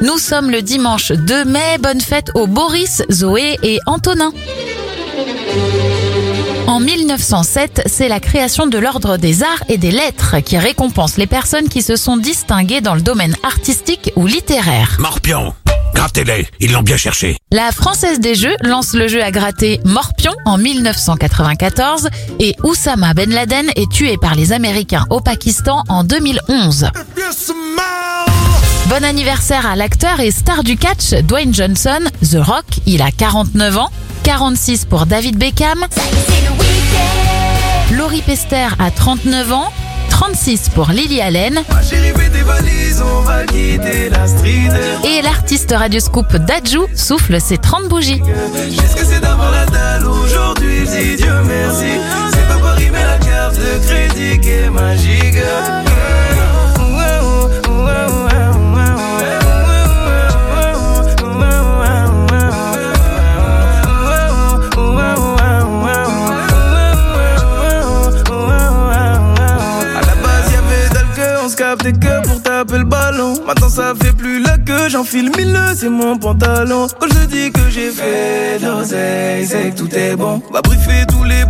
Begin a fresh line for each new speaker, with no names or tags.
Nous sommes le dimanche 2 mai. Bonne fête aux Boris, Zoé et Antonin. En 1907, c'est la création de l'Ordre des Arts et des Lettres qui récompense les personnes qui se sont distinguées dans le domaine artistique ou littéraire.
Morpion, grattez-les, ils l'ont bien cherché.
La Française des Jeux lance le jeu à gratter Morpion en 1994 et Oussama Ben Laden est tué par les Américains au Pakistan en 2011. Bon anniversaire à l'acteur et star du catch Dwayne Johnson, The Rock, il a 49 ans, 46 pour David Beckham, Laurie Pester a 39 ans, 36 pour Lily Allen et l'artiste Radioscoop Dajou souffle ses 30 bougies.
Dieu merci. C'est pas la carte de crédit qui est magique. On se captait que pour taper le ballon. Maintenant ça fait plus la queue, j'enfile mille c'est mon pantalon. Quand je dis que j'ai fait de l'oseille, c'est que tout est bon. Va briefer tous les